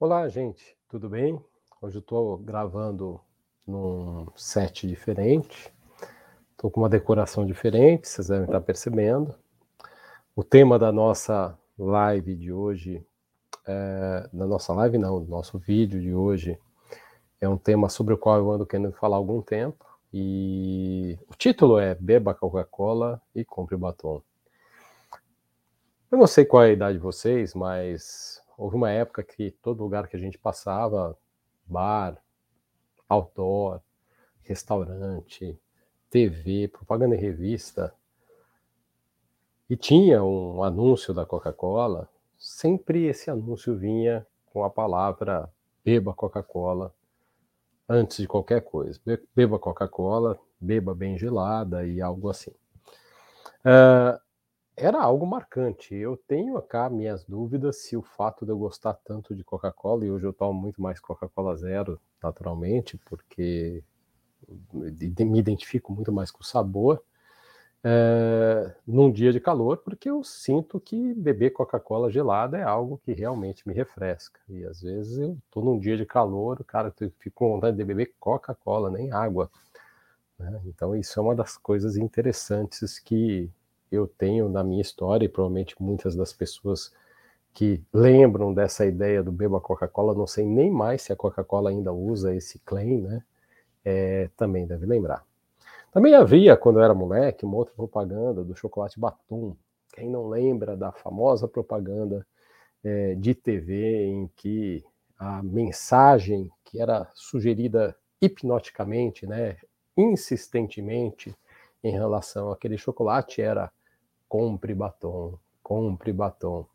Olá, gente, tudo bem? Hoje eu estou gravando num set diferente, estou com uma decoração diferente, vocês devem estar percebendo. O tema da nossa live de hoje, é, da nossa live não, do nosso vídeo de hoje, é um tema sobre o qual eu ando querendo falar há algum tempo, e o título é Beba Coca-Cola e Compre Batom. Eu não sei qual é a idade de vocês, mas houve uma época que todo lugar que a gente passava, bar, outdoor, restaurante, TV, propaganda em revista, e tinha um anúncio da Coca-Cola, sempre esse anúncio vinha com a palavra beba Coca-Cola antes de qualquer coisa. Beba Coca-Cola, beba bem gelada e algo assim. Uh, era algo marcante. Eu tenho cá minhas dúvidas se o fato de eu gostar tanto de Coca-Cola, e hoje eu tomo muito mais Coca-Cola Zero, naturalmente, porque me identifico muito mais com o sabor, é, num dia de calor, porque eu sinto que beber Coca-Cola gelada é algo que realmente me refresca. E às vezes eu estou num dia de calor, o cara fica com vontade de beber Coca-Cola, nem água. Né? Então isso é uma das coisas interessantes que eu tenho na minha história, e provavelmente muitas das pessoas que lembram dessa ideia do beba Coca-Cola, não sei nem mais se a Coca-Cola ainda usa esse claim, né? É, também deve lembrar. Também havia, quando eu era moleque, uma outra propaganda do chocolate Batum. Quem não lembra da famosa propaganda é, de TV em que a mensagem que era sugerida hipnoticamente, né, insistentemente, em relação àquele chocolate era compre batom, compre batom.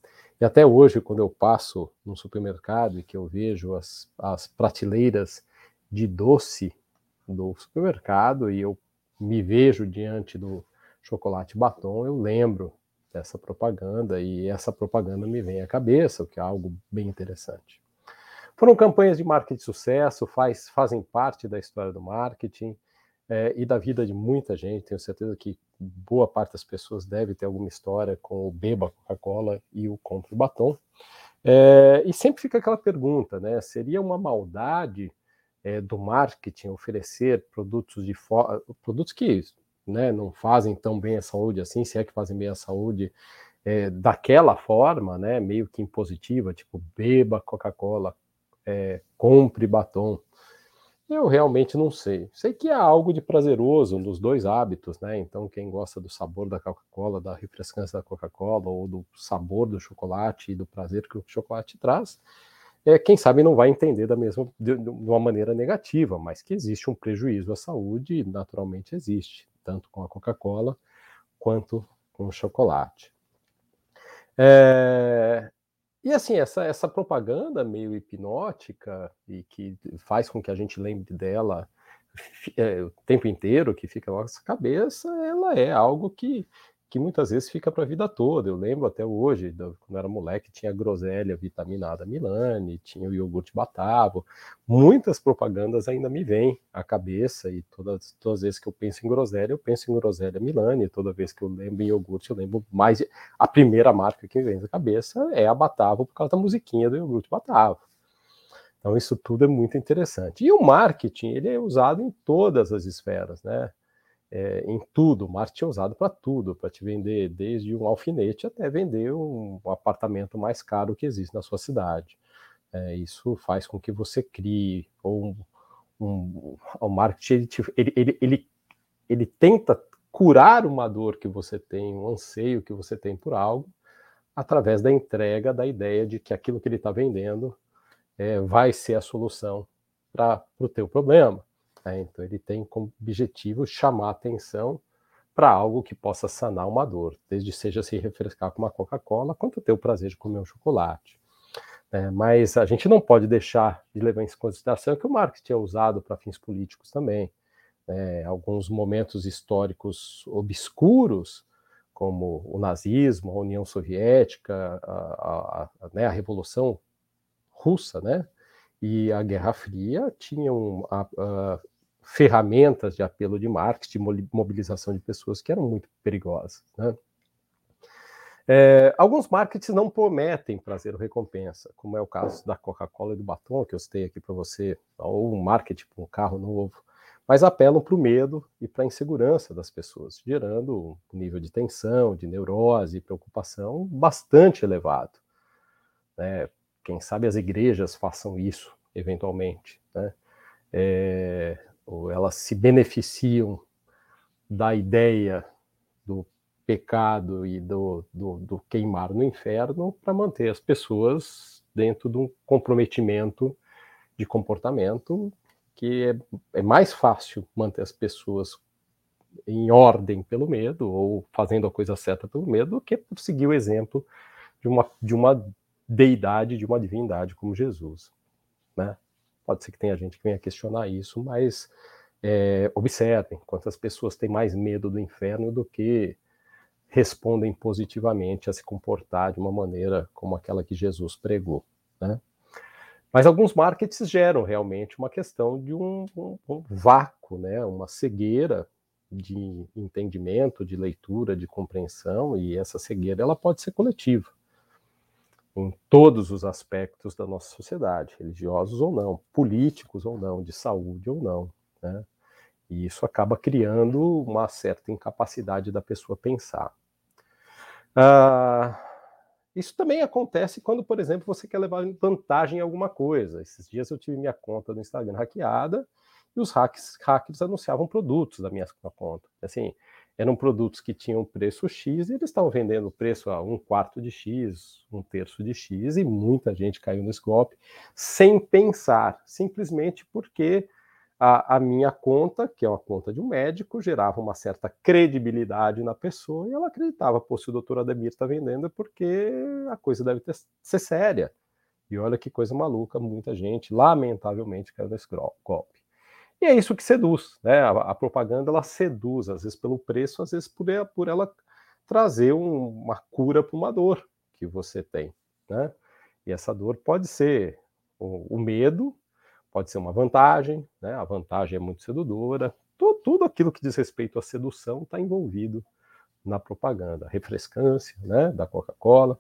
E até hoje, quando eu passo no supermercado e que eu vejo as, as prateleiras de doce do supermercado e eu me vejo diante do chocolate batom, eu lembro dessa propaganda e essa propaganda me vem à cabeça, o que é algo bem interessante. Foram campanhas de marketing de sucesso, faz, fazem parte da história do marketing é, e da vida de muita gente. Tenho certeza que boa parte das pessoas deve ter alguma história com o Beba Coca-Cola e o Compre Batom. É, e sempre fica aquela pergunta, né? Seria uma maldade é, do marketing oferecer produtos de produtos que né, não fazem tão bem a saúde assim, se é que fazem bem a saúde, é, daquela forma, né, meio que impositiva, tipo beba Coca-Cola, é, compre batom. Eu realmente não sei. Sei que é algo de prazeroso dos dois hábitos, né? Então, quem gosta do sabor da Coca-Cola, da refrescância da Coca-Cola, ou do sabor do chocolate e do prazer que o chocolate traz, é, quem sabe não vai entender da mesma de, de uma maneira negativa, mas que existe um prejuízo à saúde, naturalmente existe, tanto com a Coca-Cola quanto com o chocolate. É, e assim, essa, essa propaganda meio hipnótica e que faz com que a gente lembre dela é, o tempo inteiro, que fica na nossa cabeça, ela é algo que que muitas vezes fica para a vida toda. Eu lembro até hoje, quando era moleque, tinha groselha vitaminada Milani, tinha o iogurte Batavo. Muitas propagandas ainda me vêm à cabeça e todas, todas as vezes que eu penso em groselha, eu penso em groselha Milani. Toda vez que eu lembro em iogurte, eu lembro mais. A primeira marca que me vem à cabeça é a Batavo, por causa da musiquinha do iogurte Batavo. Então, isso tudo é muito interessante. E o marketing, ele é usado em todas as esferas, né? É, em tudo. Marketing é usado para tudo, para te vender desde um alfinete até vender um, apartamento mais caro que existe na sua cidade. É, isso faz com que você crie ou um, um, o marketing ele, ele, ele, ele tenta curar uma dor que você tem, um anseio que você tem por algo, através da entrega da ideia de que aquilo que ele está vendendo é, vai ser a solução para o teu problema. Né? Então, ele tem como objetivo chamar atenção para algo que possa sanar uma dor, desde seja se refrescar com uma Coca-Cola, quanto ter o prazer de comer um chocolate. É, mas a gente não pode deixar de levar em consideração que o marketing é usado para fins políticos também. É, alguns momentos históricos obscuros, como o nazismo, a União Soviética, a, a, a, né, a Revolução Russa, né, e a Guerra Fria tinham ferramentas de apelo de marketing, mobilização de pessoas que eram muito perigosas. Né? É, alguns markets não prometem prazer ou recompensa, como é o caso da Coca-Cola e do batom, que eu citei aqui para você, ou um marketing para um carro novo, mas apelam para o medo e para a insegurança das pessoas, gerando um nível de tensão, de neurose e preocupação bastante elevado. Né? Quem sabe as igrejas façam isso, eventualmente. Né? É, ou elas se beneficiam da ideia do pecado e do, do, do queimar no inferno para manter as pessoas dentro de um comprometimento de comportamento que é, é mais fácil manter as pessoas em ordem pelo medo ou fazendo a coisa certa pelo medo do que seguir o exemplo de uma, de uma deidade, de uma divindade como Jesus. Né? Pode ser que tenha gente que venha questionar isso, mas é, observem quantas pessoas têm mais medo do inferno do que respondem positivamente a se comportar de uma maneira como aquela que Jesus pregou. Né? Mas alguns markets geram realmente uma questão de um, um, um vácuo, né? uma cegueira de entendimento, de leitura, de compreensão, e essa cegueira ela pode ser coletiva em todos os aspectos da nossa sociedade, religiosos ou não, políticos ou não, de saúde ou não. Né? E isso acaba criando uma certa incapacidade da pessoa pensar. Ah, isso também acontece quando, por exemplo, você quer levar vantagem em alguma coisa. Esses dias eu tive minha conta no Instagram hackeada e os hackers, anunciavam produtos da minha conta. Assim, eram produtos que tinham preço X e eles estavam vendendo preço a um quarto de X, um terço de X, e muita gente caiu nesse golpe sem pensar, simplesmente porque a, a, minha conta, que é uma conta de um médico, gerava uma certa credibilidade na pessoa e ela acreditava, pô, se o doutor Ademir está vendendo é porque a coisa deve ter, ser séria. E olha que coisa maluca, muita gente, lamentavelmente, caiu nesse golpe. E é isso que seduz, né? A, a propaganda ela seduz, às vezes pelo preço, às vezes por, por ela trazer um, uma cura para uma dor que você tem, né? E essa dor pode ser o, o medo, pode ser uma vantagem, né? A vantagem é muito sedudora. Tudo, tudo aquilo que diz respeito à sedução está envolvido na propaganda, refrescância, né? Da Coca-Cola.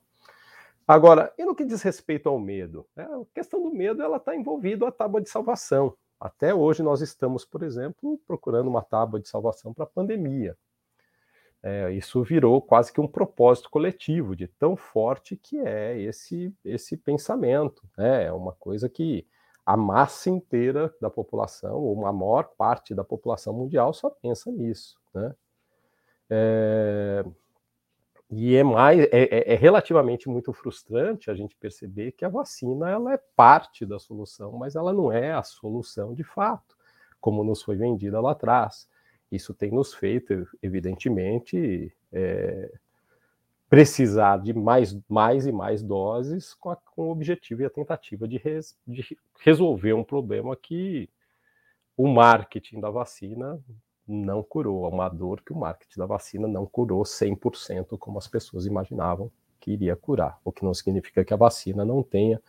Agora, e no que diz respeito ao medo? Né? A questão do medo ela está envolvida a tábua de salvação. Até hoje nós estamos, por exemplo, procurando uma tábua de salvação para a pandemia. É, isso virou quase que um propósito coletivo de tão forte que é esse esse pensamento. Né? É uma coisa que a massa inteira da população, ou uma maior parte da população mundial, só pensa nisso. Né? É, e é, mais, é, é, é, relativamente muito frustrante a gente perceber que a vacina ela é parte da solução, mas ela não é a solução de fato, como nos foi vendida lá atrás. Isso tem nos feito, evidentemente, é, precisar de mais, mais e mais doses com, a, com o objetivo e a tentativa de, res, de resolver um problema que o marketing da vacina não curou, é uma dor que o marketing da vacina não curou 100% como as pessoas imaginavam que iria curar, o que não significa que a vacina não tenha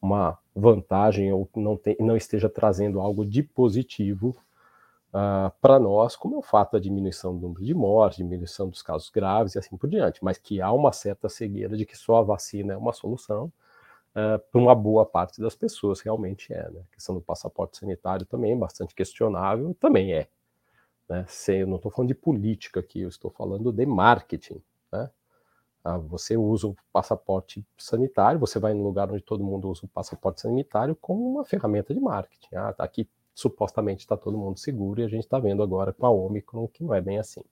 uma vantagem ou não, tem, não esteja trazendo algo de positivo uh, ah, para nós, como é o fato da diminuição do número de mortes, diminuição dos casos graves e assim por diante, mas que há uma certa cegueira de que só a vacina é uma solução, uh, para uma boa parte das pessoas realmente é. Né? A questão do passaporte sanitário também é bastante questionável, também é. Né? eu não estou falando de política aqui, eu estou falando de marketing. Né? Ah, você usa o passaporte sanitário, você vai no lugar onde todo mundo usa o passaporte sanitário como uma ferramenta de marketing. Ah, tá aqui supostamente está todo mundo seguro e a gente está vendo agora com a Omicron que não é bem assim.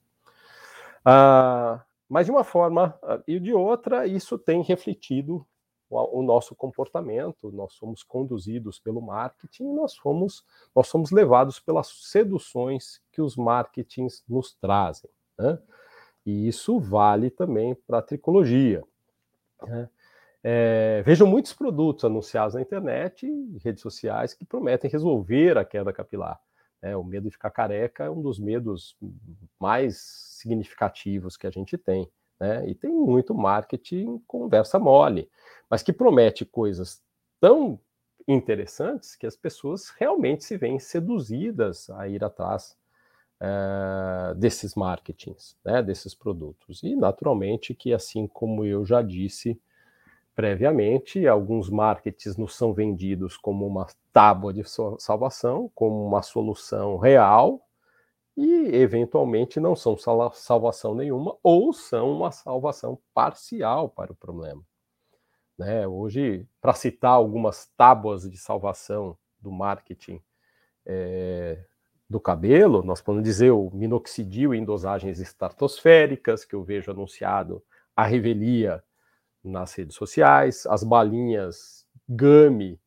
Ah, mas de uma forma ah, e de outra, isso tem refletido o, nosso comportamento, nós somos conduzidos pelo marketing, nós fomos, nós somos levados pelas seduções que os marketings nos trazem. Né? E isso vale também para a tricologia. Né? É, vejo muitos produtos anunciados na internet e redes sociais que prometem resolver a queda capilar. É, o medo de ficar careca é um dos medos mais significativos que a gente tem. Né? E tem muito marketing conversa mole, mas que promete coisas tão interessantes que as pessoas realmente se veem seduzidas a ir atrás é, desses marketings, né, desses produtos. E, naturalmente, que assim como eu já disse previamente, alguns marketings nos são vendidos como uma tábua de salvação, como uma solução real, e eventualmente não são salvação nenhuma, ou são uma salvação parcial para o problema. Né? Hoje, para citar algumas tábuas de salvação do marketing é, do cabelo, nós podemos dizer o minoxidil em dosagens estratosféricas, que eu vejo anunciado a revelia nas redes sociais, as balinhas Gummy,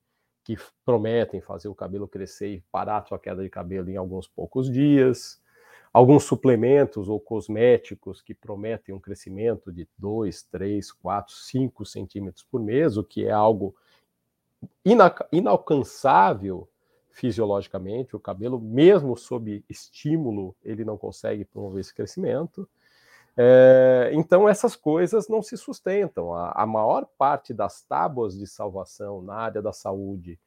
que prometem fazer o cabelo crescer e parar a sua queda de cabelo em alguns poucos dias, alguns suplementos ou cosméticos que prometem um crescimento de 2, 3, 4, 5 centímetros por mês, o que é algo ina inalcançável fisiologicamente. O cabelo, mesmo sob estímulo, ele não consegue promover esse crescimento. É, então, essas coisas não se sustentam. A, a maior parte das tábuas de salvação na área da saúde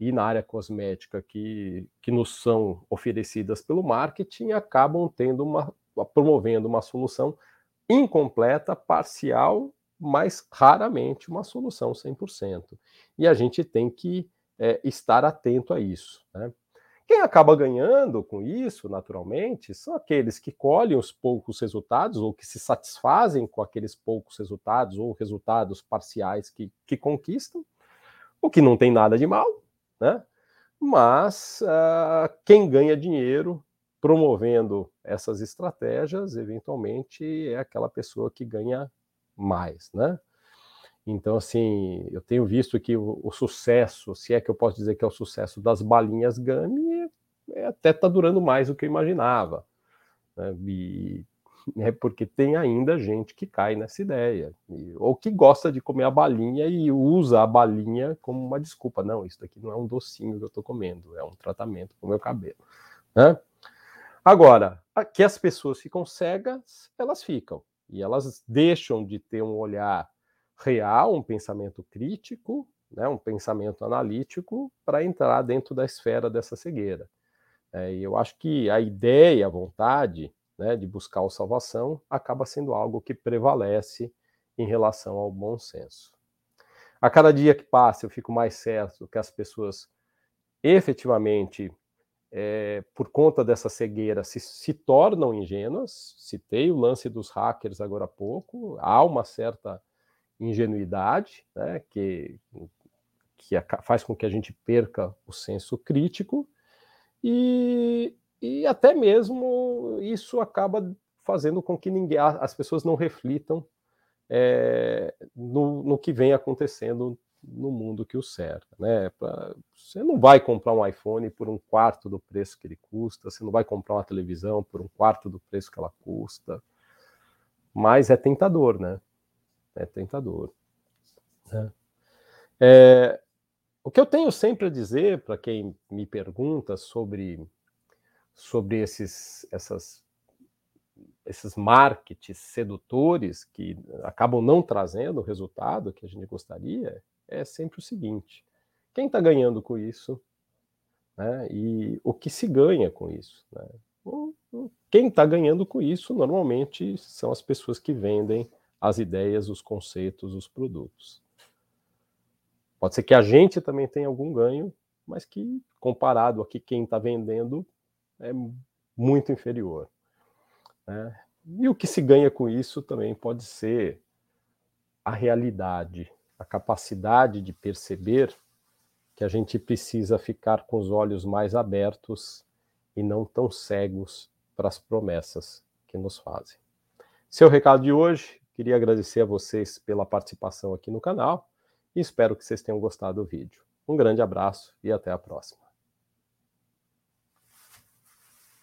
e na área cosmética que, que nos são oferecidas pelo marketing acabam tendo uma promovendo uma solução incompleta, parcial, mas raramente uma solução 100%. E a gente tem que é, estar atento a isso. Né? Quem acaba ganhando com isso, naturalmente, são aqueles que colhem os poucos resultados ou que se satisfazem com aqueles poucos resultados ou resultados parciais que, que conquistam, o que não tem nada de mal, né? Mas uh, quem ganha dinheiro promovendo essas estratégias, eventualmente, é aquela pessoa que ganha mais, né? Então, assim, eu tenho visto que o, o, sucesso, se é que eu posso dizer que é o sucesso das balinhas é, até está durando mais do que eu imaginava. Né? E né, porque tem ainda gente que cai nessa ideia, e, ou que gosta de comer a balinha e usa a balinha como uma desculpa. Não, isso daqui não é um docinho que eu estou comendo, é um tratamento para o meu cabelo. Né? Agora, que as pessoas ficam cegas, elas ficam, e elas deixam de ter um olhar real, um pensamento crítico, né, um pensamento analítico, para entrar dentro da esfera dessa cegueira. É, e eu acho que a ideia, a vontade, né, de buscar a salvação, acaba sendo algo que prevalece em relação ao bom senso. A cada dia que passa, eu fico mais certo que as pessoas efetivamente, é, por conta dessa cegueira, se, se tornam ingênuas. Citei o lance dos hackers agora há pouco, há uma certa ingenuidade, né, que, que faz com que a gente perca o senso crítico, e, e até mesmo isso acaba fazendo com que ninguém, as pessoas não reflitam é, no, no, que vem acontecendo no mundo que o cerca. Né? Pra, você não vai comprar um iPhone por um quarto do preço que ele custa, você não vai comprar uma televisão por um quarto do preço que ela custa, mas é tentador, né? É tentador. Né? É, o que eu tenho sempre a dizer para quem me pergunta sobre, sobre esses, essas, esses markets sedutores que acabam não trazendo o resultado que a gente gostaria é sempre o seguinte: quem está ganhando com isso? Né? E o que se ganha com isso? Né? Quem está ganhando com isso normalmente são as pessoas que vendem as ideias, os conceitos, os produtos. Pode ser que a gente também tenha algum ganho, mas que comparado aqui quem está vendendo é muito inferior. Né? E o que se ganha com isso também pode ser a realidade, a capacidade de perceber que a gente precisa ficar com os olhos mais abertos e não tão cegos para as promessas que nos fazem. Seu recado de hoje, queria agradecer a vocês pela participação aqui no canal e espero que vocês tenham gostado do vídeo. Um grande abraço e até a próxima.